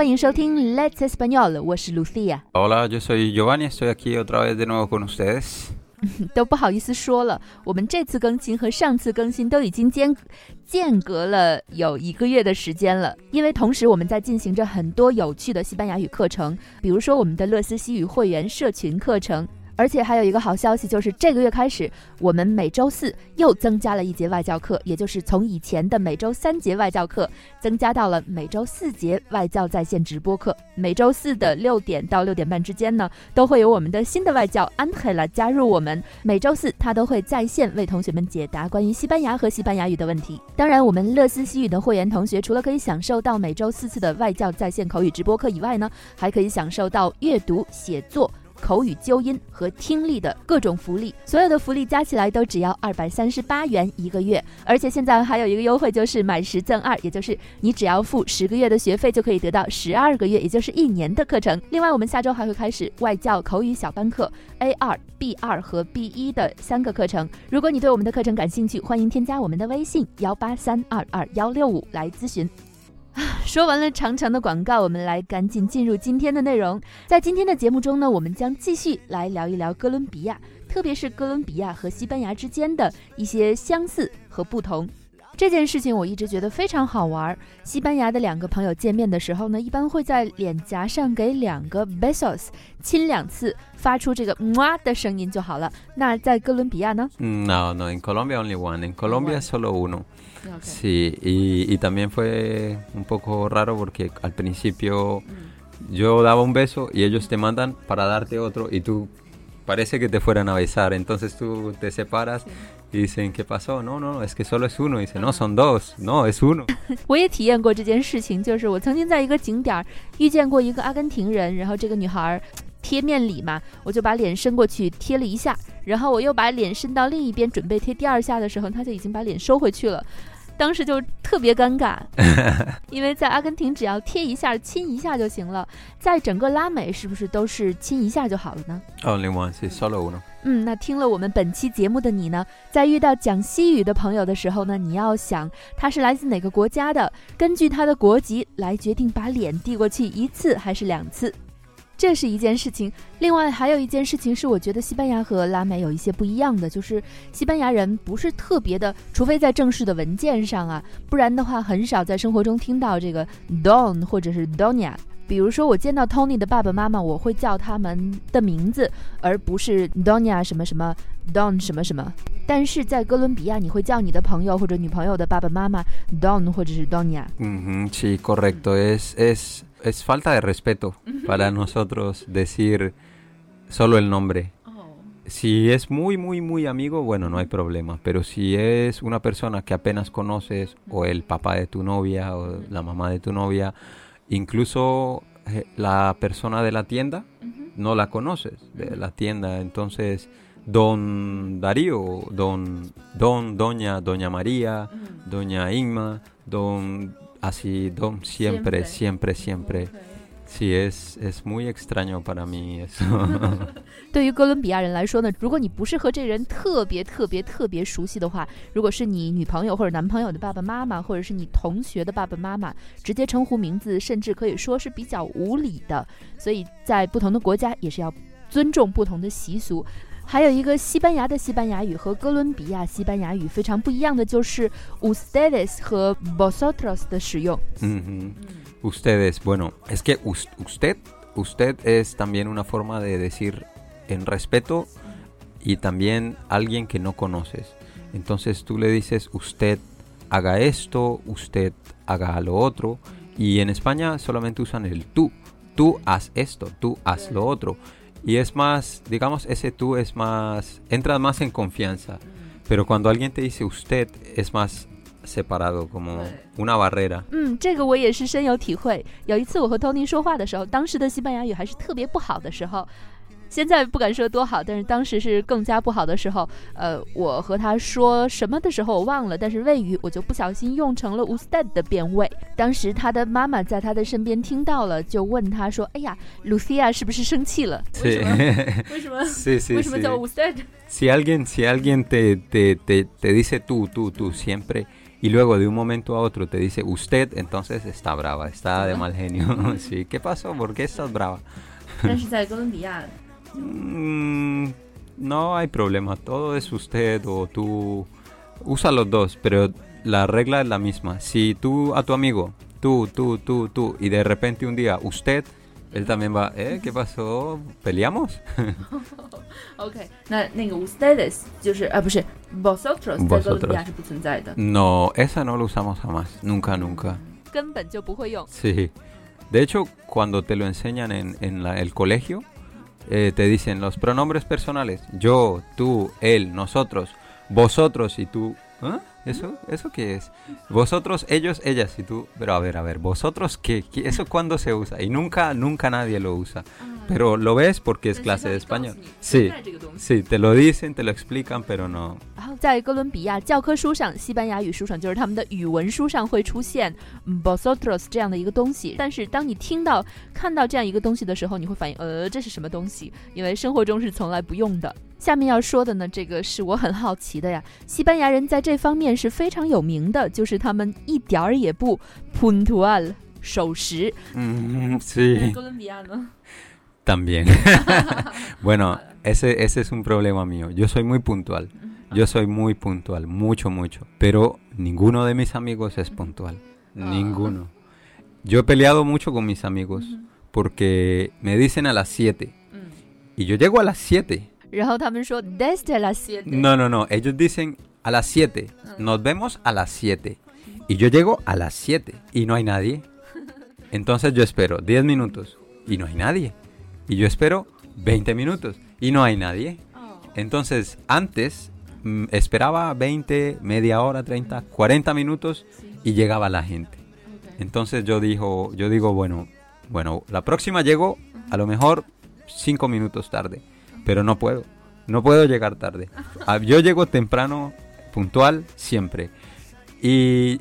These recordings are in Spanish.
欢迎收听 Let's Español，我是 Lucia。Hola, yo soy Giovanni, estoy aquí otra vez de nuevo con ustedes. 都不好意思说了，我们这次更新和上次更新都已经间间隔了有一个月的时间了，因为同时我们在进行着很多有趣的西班牙语课程，比如说我们的乐思西语会员社群课程。而且还有一个好消息，就是这个月开始，我们每周四又增加了一节外教课，也就是从以前的每周三节外教课，增加到了每周四节外教在线直播课。每周四的六点到六点半之间呢，都会有我们的新的外教安赫拉加入我们。每周四他都会在线为同学们解答关于西班牙和西班牙语的问题。当然，我们乐思西语的会员同学除了可以享受到每周四次的外教在线口语直播课以外呢，还可以享受到阅读、写作。口语纠音和听力的各种福利，所有的福利加起来都只要二百三十八元一个月，而且现在还有一个优惠，就是满十赠二，也就是你只要付十个月的学费，就可以得到十二个月，也就是一年的课程。另外，我们下周还会开始外教口语小班课 A 二、B 二和 B 一的三个课程。如果你对我们的课程感兴趣，欢迎添加我们的微信幺八三二二幺六五来咨询。说完了长长的广告，我们来赶紧进入今天的内容。在今天的节目中呢，我们将继续来聊一聊哥伦比亚，特别是哥伦比亚和西班牙之间的一些相似和不同。这件事情我一直觉得非常好玩。西班牙的两个朋友见面的时候呢，一般会在脸颊上给两个 besos 亲两次，发出这个哇的声音就好了。那在哥伦比亚呢？No, no, In Colombia only one. In Colombia solo uno. Sí, y, y también fue un poco raro porque al principio yo daba un beso y ellos te mandan para darte otro y tú parece que te fueran a besar. Entonces tú te separas y dicen, ¿qué pasó? No, no, es que solo es uno. Y dice, no, son dos. No, es uno. 我也体验过这件事情，就是我曾经在一个景点儿遇见过一个阿根廷人，然后这个女孩儿 贴面礼嘛，我就把脸伸过去贴了一下，然后我又把脸伸到另一边准备贴第二下的时候，他就已经把脸收回去了。当时就特别尴尬，因为在阿根廷只要贴一下、亲一下就行了，在整个拉美是不是都是亲一下就好了呢？Only one, sí, solo uno. 嗯，那听了我们本期节目的你呢，在遇到讲西语的朋友的时候呢，你要想他是来自哪个国家的，根据他的国籍来决定把脸递过去一次还是两次，这是一件事情。另外还有一件事情是，我觉得西班牙和拉美有一些不一样的，就是西班牙人不是特别的，除非在正式的文件上啊，不然的话很少在生活中听到这个 don 或者是 doia。比如说，我见到 Tony 的爸爸妈妈，我会叫他们的名字，而不是 Donia 什么什么 Don 什么什么。但是在哥伦比亚，你会叫你的朋友或者女朋友的爸爸妈妈 Don 或者是 Doña。Ujú, sí, correcto. Es, es, es falta de respeto para nosotros decir solo el nombre. Si es muy, muy, muy amigo, bueno, no hay problema. Pero si es una persona que apenas conoces, o el papá de tu novia, o la mamá de tu novia, incluso eh, la persona de la tienda, no la conoces, de la tienda. Entonces, don Darío, don, don, doña, doña María, doña Inma, don, así, don, siempre, siempre, siempre. Sí, es, es muy extraño para mí eso. 对于哥伦比亚人来说呢，如果你不是和这人特别特别特别熟悉的话，如果是你女朋友或者男朋友的爸爸妈妈，或者是你同学的爸爸妈妈，直接称呼名字，甚至可以说是比较无礼的。所以在不同的国家也是要尊重不同的习俗。还有一个西班牙的西班牙语和哥伦比亚西班牙语非常不一样的就是 ustedes 和 vosotros 的使用。 Ujú. Ustedes, bueno, es que us- usted, usted es también una forma de decir en respeto y también alguien que no conoces. Entonces tú le dices usted haga esto, usted haga lo otro y en España solamente usan el tú. Tú haz esto, tú haz lo otro. Y es más, digamos, ese tú es más, entra más en confianza. Pero cuando alguien te dice usted es más separado, como una barrera. 嗯，这个我也是深有体会。有一次我和 Tony 说话的时候，当时的西班牙语还是特别不好的时候。 现在不敢说多好，但是当时是更加不好的时候。呃，我和他说什么的时候我忘了，但是谓语我就不小心用成了 usted 的变位。当时他的妈妈在他的身边听到了，就问他说：“哎呀，Lucia 是不是生气了.为什么？Sí, sí, 为什么.叫 usted？” Si alguien, si alguien te, te, te, te dice tú, tú, tú siempre y luego de un momento a otro te dice usted, entonces está brava, está de mal genio. sí, ¿qué pasó? ¿Por qué estás brava? 但是在哥伦比亚，Mm, no hay problema, todo es usted o tú. Usa los dos, pero la regla es la misma. Si tú a tu amigo, tú, tú, tú, tú, y de repente un día usted, él también va, ¿eh? ¿Qué pasó? ¿Peleamos? OK，那那个 ustedes 就是啊，不是 vosotros 在哥伦比亚是不存在的， no, esa no lo usamos jamás, nunca, nunca. 根本就不会用。 Sí. De hecho, cuando te lo enseñan en, en la- el colegio, eh, te dicen los pronombres personales. Yo, tú, él, nosotros, vosotros y tú. ¿Ah? ¿Eso? ¿Eso qué es? Vosotros, ellos, ellas y tú. Pero a ver, a ver, vosotros. ¿Qué- ¿Eso cuándo se usa? Y nunca, nunca nadie lo usa Pero lo ves porque es clase de español. Sí, 这个东西。 sí, te lo dicen, te lo explican, pero no. 然后在哥伦比亚教科书上，西班牙语书上就是他们的语文书上会出现嗯 vosotros 这样的一个东西。但是当你听到、看到这样一个东西的时候，你会反应，呃，这是什么东西？因为生活中是从来不用的。下面要说的呢，这个是我很好奇的呀。西班牙人在这方面是非常有名的，就是他们一点儿也不 puntual 守时。 Mm, sí. 哥伦比亚呢？ también. bueno, ese, ese es un problema mío. Yo soy muy puntual. Yo soy muy puntual, mucho, mucho. Pero ninguno de mis amigos es puntual. Ninguno. Yo he peleado mucho con mis amigos porque me dicen a las 7. Y yo llego a las 7. desde las 7. No, no, no. Ellos dicen a las 7. Nos vemos a las 7. Y yo llego a las 7 y no hay nadie. Entonces yo espero 10 minutos y no hay nadie. Y yo espero 20 minutos y no hay nadie. 哦 Entonces antes mm, esperaba 20, media hora, 30, 40 minutos y llegaba la gente. Entonces yo dijo, yo digo, bueno, bueno, la próxima llego a lo mejor 5 minutos tarde, pero no puedo. No puedo llegar tarde. Ah, Yo llego temprano, puntual, siempre. Y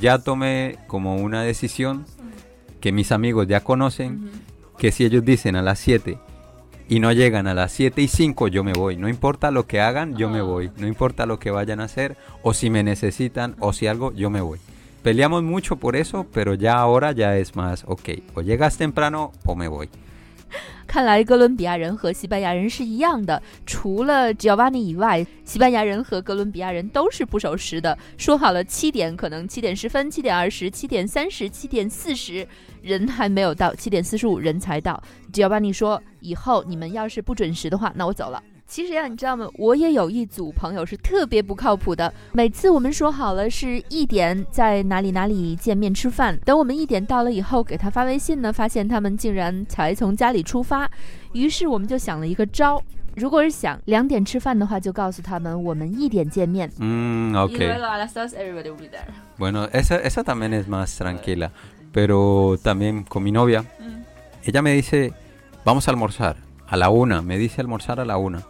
ya tomé como una decisión que mis amigos ya conocen, que si ellos dicen a las 7 y no llegan a las 7 y 5, yo me voy. No importa lo que hagan, yo me voy. No importa lo que vayan a hacer, o si me necesitan, o si algo, yo me voy. Peleamos mucho por eso, pero ya ahora ya es más, ok, o llegas temprano o me voy. 看来哥伦比亚人和西班牙人是一样的，除了 Giovanni 以外，西班牙人和哥伦比亚人都是不守时的。说好了七点，可能七点十分、七点二十、七点三十、七点四十，人还没有到，七点四十五人才到。Giovanni 说：“以后你们要是不准时的话，那我走了。”其实呀，你知道吗？我也有一组朋友是特别不靠谱的。每次我们说好了是一点在哪里哪里见面吃饭，等我们一点到了以后，给他发微信呢，发现他们竟然才从家里出发。于是我们就想了一个招，如果是想两点吃饭的话，就告诉他们我们一点见面。Mm, ok. a las dos everybody will be there。Bueno, esa, esa también es más tranquila. Pero también con mi novia, ella me dice, vamos a almorzar a la una. Me dice almorzar a la una.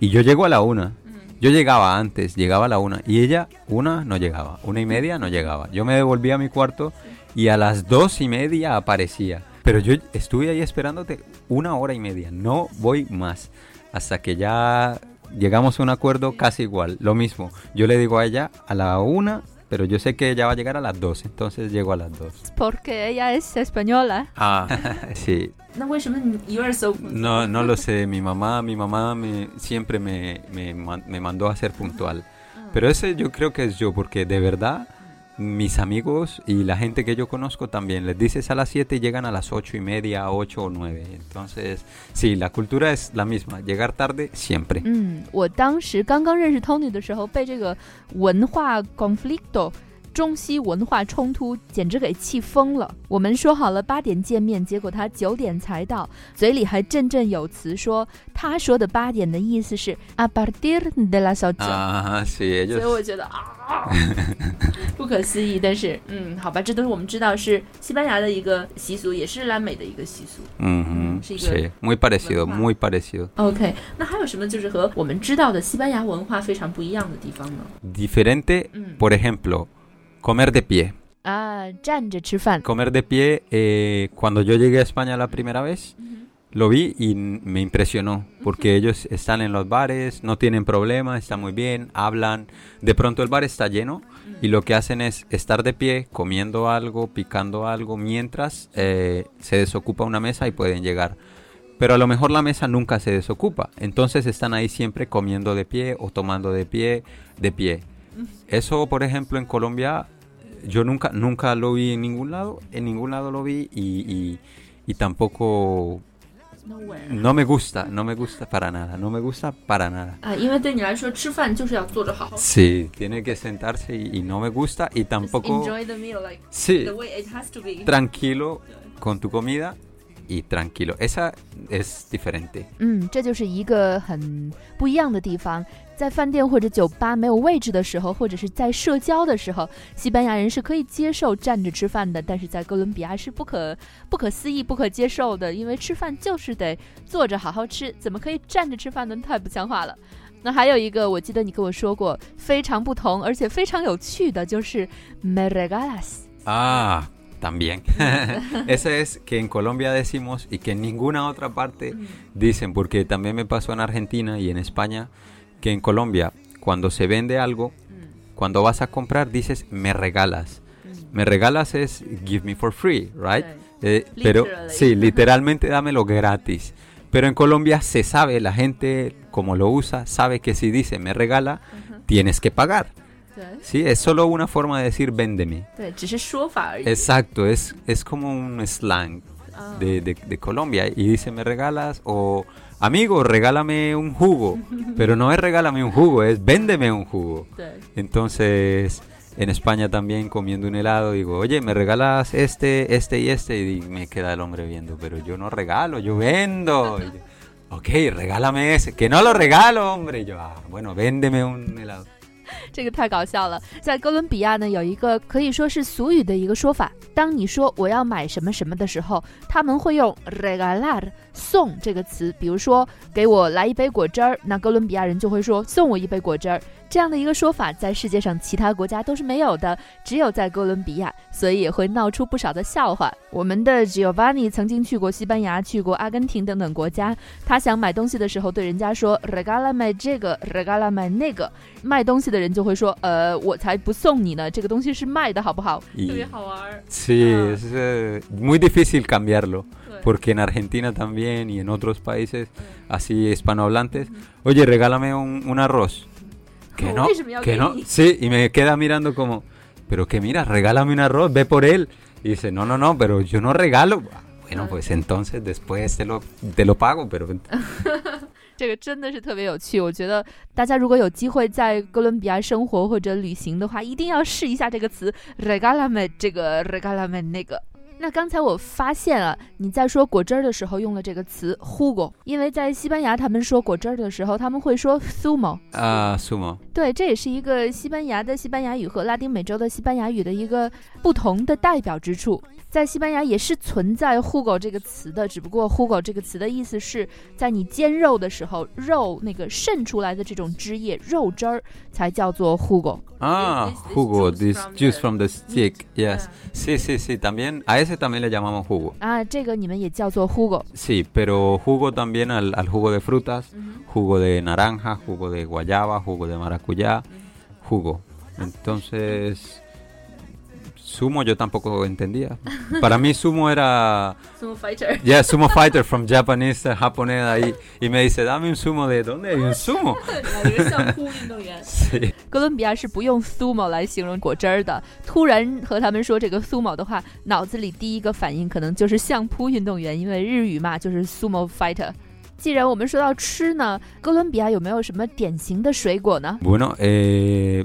Y yo llego a la una. Yo llegaba antes, llegaba a la una. Y ella, una, no llegaba. Una y media, no llegaba. Yo me devolví a mi cuarto y a las dos y media aparecía. Pero yo estuve ahí esperándote una hora y media. No voy más. Hasta que ya llegamos a un acuerdo casi igual. Lo mismo. Yo le digo a ella a la una, pero yo sé que ella va a llegar a las 12, entonces llego a las 2. Porque ella es española. Ah, sí. No, no lo sé, mi mamá, mi mamá me, siempre me, me, me mandó a ser puntual. Pero ese yo creo que es yo, porque de verdad mis amigos y la gente que yo conozco también les dices a las 7 y llegan a las ocho y media, 8 o 9. Entonces, sí, la cultura es la misma. Llegar tarde siempre. 嗯，我当时刚刚认识 Tony 的时候，被这个文化 conflicto 中西文化冲突简直给气疯了。我们说好了八点见面，结果他九点才到，嘴里还振振有词说他说的八点的意思是 a partir de las ocho。Ah, sí, 所以我觉得啊，不可思议。但是，嗯，好吧，这都是我们知道是西班牙的一个习俗，也是拉美的一个习俗。Sí, sí, muy parecido, muy parecido。OK，那还有什么就是和我们知道的西班牙文化非常不一样的地方呢？Diferente, Mm. por ejemplo, Comer de pie. Ah, Comer de pie, eh, cuando yo llegué a España la primera vez, lo vi y me impresionó, porque uh -huh. ellos están en los bares, no tienen problema, están muy bien, hablan. De pronto el bar está lleno y lo que hacen es estar de pie, comiendo algo, picando algo, mientras eh, se desocupa una mesa y pueden llegar pero a lo mejor la mesa nunca se desocupa. Entonces están ahí siempre comiendo de pie o tomando de pie, de pie. Eso, por ejemplo, en Colombia, yo nunca, nunca lo vi en ningún lado, en ningún lado lo vi y, y, y tampoco no me gusta, no me gusta para nada, no me gusta para nada. Ah, sí, tiene que sentarse y, y, no me gusta y tampoco. Meal, like, sí, tranquilo con tu comida y tranquilo. Esa es diferente. 嗯，这就是一个很不一样的地方。在饭店或者酒吧没有位置的时候，或者是在社交的时候，西班牙人是可以接受站着吃饭的，但是在哥伦比亚是不可不可思议、不可接受的，因为吃饭就是得坐着好好吃，怎么可以站着吃饭呢？太不像话了。那还有一个，我记得你跟我说过非常不同，而且非常有趣的，就是。Ah, también. Esa es que en Colombia decimos y que en ninguna otra parte dicen, porque también me pasó en Argentina y en España, que en Colombia cuando se vende algo, cuando vas a comprar dices me regalas. Me regalas es give me for free, right? Eh, pero sí, literalmente dámelo gratis. Pero en Colombia se sabe, la gente como lo usa, sabe que si dice me regala, tienes que pagar. 对，sí, es solo una forma de decir véndeme. Exacto, es, es como un slang de, de, de, Colombia y dice me regalas o amigo, regálame un jugo, pero no es regálame un jugo, es véndeme un jugo. Entonces en España también comiendo un helado, digo, oye, me regalas este, este y este, y me queda el hombre viendo, pero yo no regalo, yo vendo. Ok, regálame ese, que no lo regalo, hombre. Y yo, ah, bueno, véndeme un helado. 这个太搞笑了。在哥伦比亚呢，有一个可以说是俗语的一个说法。当你说我要买什么什么的时候，他们会用 regalar 送这个词。比如说，给我来一杯果汁儿，那哥伦比亚人就会说送我一杯果汁儿。这样的一个说法，在世界上其他国家都是没有的，只有在哥伦比亚，所以也会闹出不少的笑话。我们的 Giovanni 曾经去过西班牙，去过阿根廷等等国家。他想买东西的时候，对人家说 “regala 买这个，regala 买那个”，卖东西的人就会说：“呃，我才不送你呢，这个东西是卖的，好不好？”特别好玩儿。Sí, Ah. es eh, muy difícil cambiarlo. Porque en Argentina también y en otros países así hispanohablantes, oye, regálame un, un arroz. Que no, Uy, se me iba a que no. caer. Sí, y me queda mirando como, pero que mira, regálame un arroz, ve por él. Y dice, no, no, no, pero yo no regalo. Ah, Bueno, Ah. pues entonces después te lo, te lo pago, pero 这个真的是特别有趣。我觉得大家如果有机会在哥伦比亚生活或者旅行的话，一定要试一下这个词 “regálame 这个 regálame 那个”。 那刚才我发现啊，你在说果汁儿的时候用了这个词 “hugo”，因为在西班牙他们说果汁儿的时候，他们会说 “zumo”。ah, sumo. 对，这也是一个西班牙的西班牙语和拉丁美洲的西班牙语的一个不同的代表之处。在西班牙也是存在 “hugo” 这个词的，只不过 “hugo” 这个词的意思是在你煎肉的时候，肉那个渗出来的这种汁液、肉汁儿才叫做 “jugo”。Ah, This- this jugo, juice from the stick, yes. Sí, sí, veces también le llamamos jugo. Ah, jugo. Sí, pero jugo también al, al jugo de frutas, uh -huh. jugo de naranja, jugo de guayaba, jugo de maracuyá, jugo. Entonces, sumo yo tampoco entendía. Para mí sumo era, Sumo fighter。 ya sumo fighter from Japanese, japonés ahí, y me dice, dame un sumo de, ¿dónde hay un sumo? 一个相扑运动员。 Sí. 哥伦比亚是不用 sumo 来形容果汁儿的。突然和他们说这个 sumo 的话，脑子里第一个反应可能就是相扑运动员，因为日语嘛就是 sumo fighter。既然我们说到吃呢，哥伦比亚有没有什么典型的水果呢？ Bueno, eh,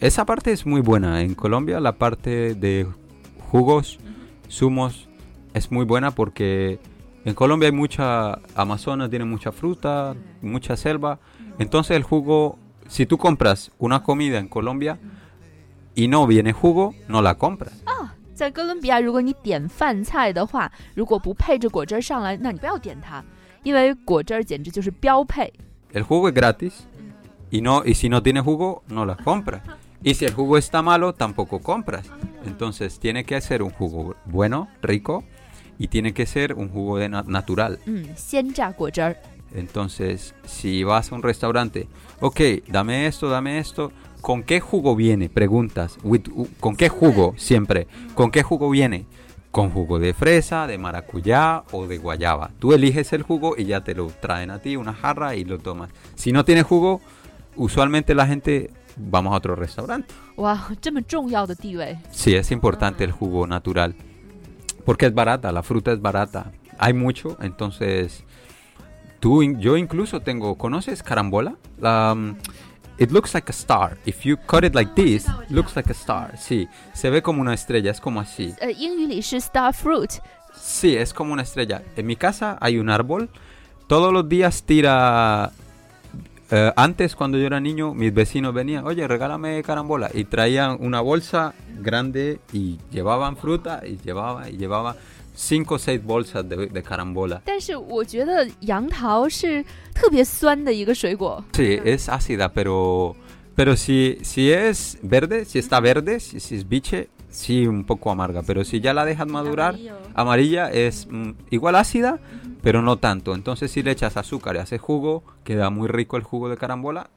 esa parte es muy buena. En Colombia la parte de jugos, zumos, es muy buena porque en Colombia hay mucha, Amazonas tiene mucha fruta, mucha selva. Entonces el jugo, si tú compras una comida en Colombia y no viene jugo, no la compras. 在哥伦比亚，如果你点饭菜的话，如果不配着果汁儿上来，那你不要点它，因为果汁儿简直就是标配。 El jugo es gratis y, no, y si no tiene jugo, no la compras. Y si el jugo está malo, tampoco compras. Entonces tiene que ser un jugo bueno, rico, y tiene que ser un jugo de natural. Mm, Entonces, si vas a un restaurante, ok, dame esto, dame esto, ¿con qué jugo viene? Preguntas, ¿con qué jugo? Siempre, ¿con qué jugo viene? Con jugo de fresa, de maracuyá o de guayaba. Tú eliges el jugo y ya te lo traen a ti, una jarra y lo tomas. Si no tiene jugo, usualmente la gente vamos a otro restaurante. ¡Wow! Sí, es importante ah. el jugo natural. Porque es barata, la fruta es barata. Hay mucho, entonces... Tú, yo incluso tengo... ¿Conoces carambola? La... Um, It looks like a star. If you cut it like this, looks like a star. Sí, se ve como una estrella, es como así. Uh, star fruit. Sí, es como una estrella. En mi casa hay un árbol. Todos los días tira eh, antes, cuando yo era niño, mis vecinos venían, oye, regálame carambola. Y traían una bolsa grande y llevaban fruta y llevaba y llevaba. 5 o bolsas de, de carambola. Es ácida, pero, pero si, si es verde, si está verde, si, si es biche, sí, un poco amarga. Pero si ya la dejas madurar, amarilla, es mm, igual ácida, pero no tanto. Entonces si le echas azúcar y haces jugo, queda muy rico el jugo de carambola.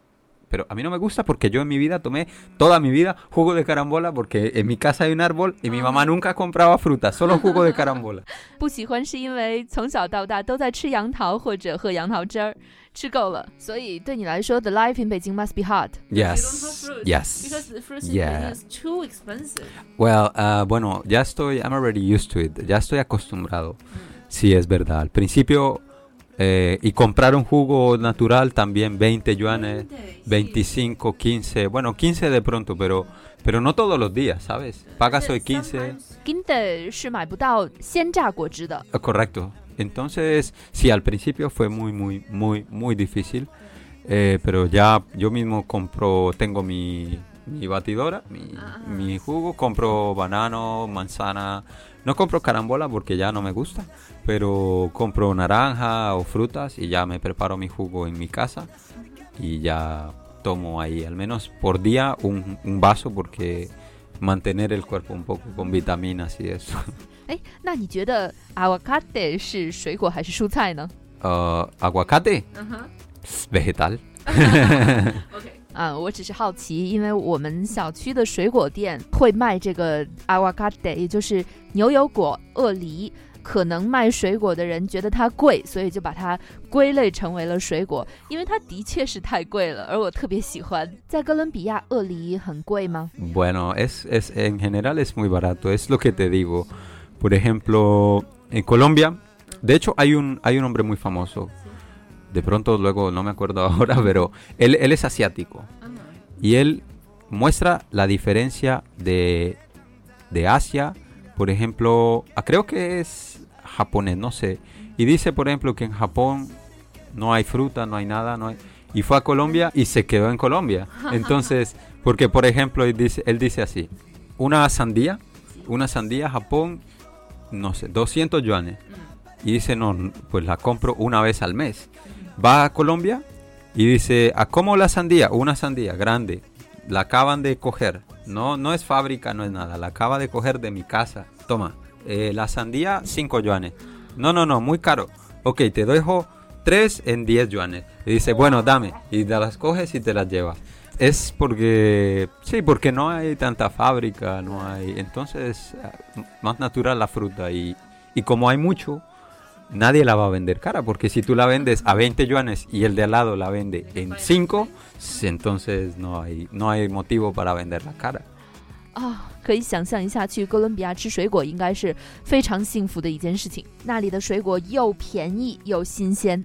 Pero a mí no me gusta porque yo en mi vida tomé toda mi vida jugo de carambola porque en mi casa hay un árbol y mi mamá nunca compraba fruta, solo jugo de carambola. 不喜欢是因为从小到大都在吃杨桃或者喝杨桃汁儿，吃够了，所以对你来说，the life in Beijing must be hard. Yes, yes. the fruits Yeah. is too expensive. Well, ah, bueno, ya estoy, I'm already used to it, ya estoy acostumbrado. Sí, es verdad. Al principio, eh, y comprar un jugo natural también 20 yuanes, 25, 15, bueno, 15 de pronto, pero, pero no todos los días, ¿sabes? Pagas hoy 15, Ginde 是买不到鲜榨果汁的。 ah, correcto. Entonces, sí, al principio fue muy, muy, muy, muy difícil, eh, pero ya yo mismo compro, tengo mi, mi batidora, mi, mi jugo, compro banano, manzana, no compro carambola porque ya no me gusta, pero compro naranja o frutas y ya me preparo mi jugo en mi casa y ya tomo ahí al menos por día un, un vaso porque mantener el cuerpo un poco con vitaminas y eso. 哎，那你觉得 avocado 是水果还是蔬菜呢？ Uh, aguacate, 嗯哼。 vegetal. 啊，我只是好奇，因为我们小区的水果店会卖这个 avocado，也就是牛油果、鳄梨。可能卖水果的人觉得它贵，所以就把它归类成为了水果，因为它的确是太贵了，而我特别喜欢。在哥伦比亚，鳄梨很贵吗？Bueno, es, es en general es muy barato, es lo que te digo. Por ejemplo, en Colombia, de hecho hay un hay un hombre muy famoso. De pronto luego no me acuerdo ahora, pero él, él es asiático y él muestra la diferencia de, de Asia, por ejemplo, ah, creo que es japonés, no sé. Y dice, por ejemplo, que en Japón no hay fruta, no hay nada, no hay... Y fue a Colombia y se quedó en Colombia. Entonces, porque por ejemplo, él dice, él dice así, una sandía, una sandía Japón, no sé, 200 yuanes. Y dice, no, pues la compro una vez al mes. Va a Colombia y dice, ¿a cómo la sandía? Una sandía grande. La acaban de coger. No, no es fábrica, no es nada. La acaba de coger de mi casa. Toma, eh, la sandía 5 yuanes. No, no, no, muy caro. Ok, te dejo 3 en 10 yuanes. Y dice, bueno, dame. Y te las coges y te las llevas. Es porque, sí, porque no hay tanta fábrica, no hay. Entonces, ah, más natural la fruta. Y, y como hay mucho, nadie la va a vender cara. Porque si tú la vendes a 20 yuanes y el de al lado la vende en 5, entonces no hay, no hay motivo para venderla cara. 啊、可以想象一下，去哥伦比亚吃水果应该是非常幸福的一件事情。那里的水果又便宜又新鲜。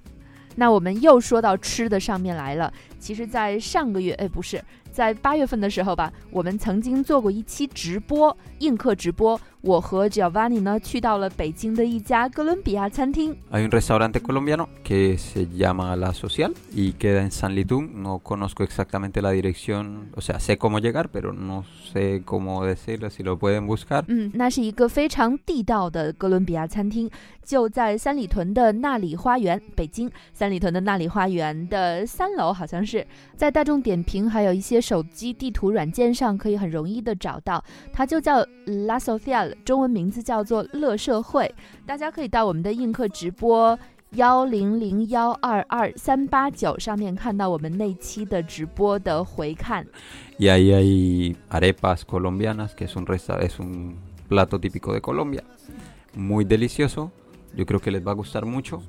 那我们又说到吃的上面来了。其实，在上个月，哎，不是，在八月份的时候吧，我们曾经做过一期直播，映客直播。我和 Giovanni 呢去到了北京的一家哥伦比亚餐厅。Hay un restaurante colombiano que se llama La Social y queda en San Litún. No conozco exactamente la dirección, o sea, sé cómo llegar, pero no sé cómo decirlo, si lo pueden buscar. 嗯，那是一个非常地道的哥伦比亚餐厅，就在三里屯的纳里花园，北京三里屯的纳里花园的三楼，好像是在大众点评还有一些手机地图软件上可以很容易的找到，它就叫 La Social 了，中文名字叫做乐社会。大家可以到我们的映客直播幺零零幺二二三八九上面看到我们那期的直播的回看。Y ahí hay arepas colombianas, que es un, resta es un plato típico de Colombia. Muy delicioso. Yo creo que les va a gustar mucho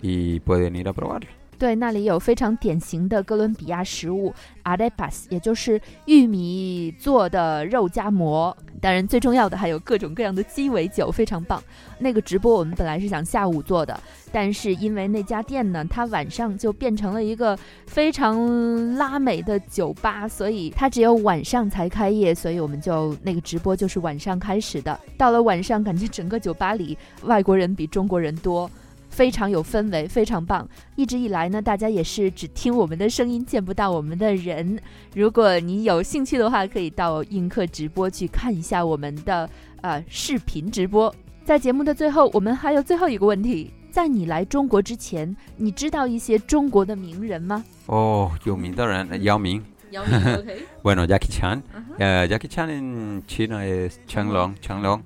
y pueden ir a probarlo. 对，那里有非常典型的哥伦比亚食物 arepas，也就是玉米做的肉夹馍。当然，最重要的还有各种各样的鸡尾酒，非常棒。那个直播我们本来是想下午做的，但是因为那家店呢，它晚上就变成了一个非常拉美的酒吧，所以它只有晚上才开业，所以我们就那个直播就是晚上开始的。到了晚上，感觉整个酒吧里外国人比中国人多。非常有氛围，非常棒。一直以来呢，大家也是只听我们的声音，见不到我们的人。如果你有兴趣的话，可以到映客直播去看一下我们的呃视频直播。在节目的最后，我们还有最后一个问题：在你来中国之前，你知道一些中国的名人吗？哦，有名的人，姚明。姚明，OK。Bueno, Jackie Chan. Jackie Chan en China es Chan Long. Chen Long.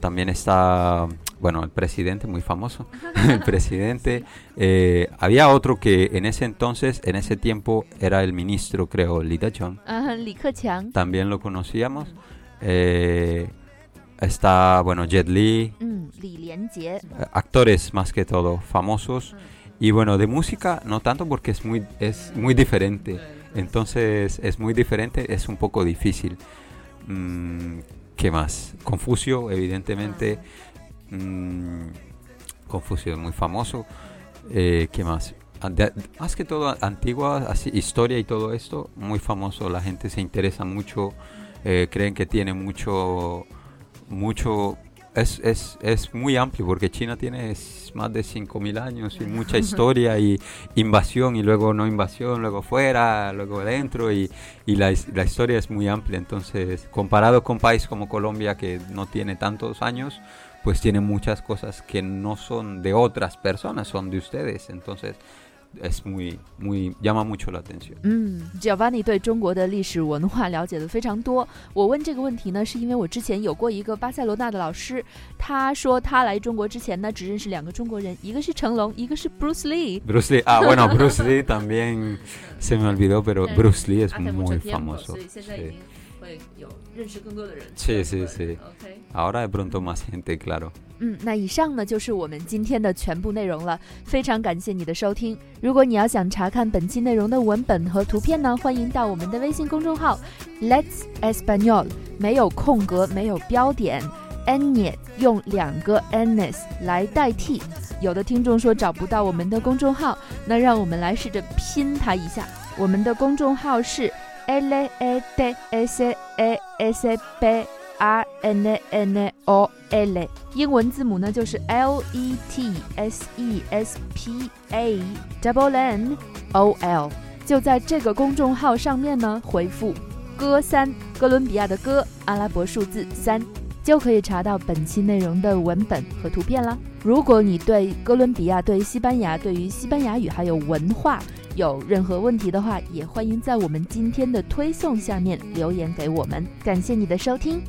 También está bueno, el presidente muy famoso, el presidente. Eh, había otro que en ese entonces, en ese tiempo, era el ministro, creo, Li Keqiang. También lo conocíamos. Eh, está, bueno, Jet Li. Mm, eh, actores más que todo, famosos. Y bueno, de música no tanto porque es muy, es muy diferente. Entonces es muy diferente, es un poco difícil. Mm, ¿Qué más? Confucio, evidentemente. Mmm, Confucio, muy famoso. Eh, ¿Qué más? más que todo, antigua así, historia y todo esto, muy famoso. La gente se interesa mucho, eh, creen que tiene mucho, mucho. Es, es, es muy amplio porque China tiene más de 5.000 años y mucha historia y invasión y luego no invasión, luego fuera, luego adentro y, y la, la historia es muy amplia. Entonces, comparado con un país como Colombia que no tiene tantos años, pues tiene muchas cosas que no son de otras personas, son de ustedes. Entonces, es muy muy llama mucho la atención。嗯，Giovanni 对中国的历史文化了解的非常多。我问这个问题呢，是因为我之前有过一个巴塞罗那的老师，他说他来中国之前呢，只认识两个中国人，一个是成龙，一个是 Bruce Lee。Bruce Lee, ah bueno, Bruce Lee también se me olvidó, pero Bruce Lee es muy famoso. Sí, sí, sí. Ahora de pronto más gente, claro. 嗯，那以上呢就是我们今天的全部内容了。非常感谢你的收听。如果你要想查看本期内容的文本和图片呢，欢迎到我们的微信公众号 Let's Espanol，没有空格，没有标点，Anye 用两个 Ns 来代替。有的听众说找不到我们的公众号，那让我们来试着拼它一下。我们的公众号是。L E D S A S B R N N O L，英文字母呢就是 L E T S E S P A double N O L。就在这个公众号上面呢，回复“哥三”哥伦比亚的“哥”阿拉伯数字三，就可以查到本期内容的文本和图片啦。如果你对哥伦比亚、对西班牙、对于西班牙语还有文化，有任何问题的话，也欢迎在我们今天的推送下面留言给我们。感谢你的收听。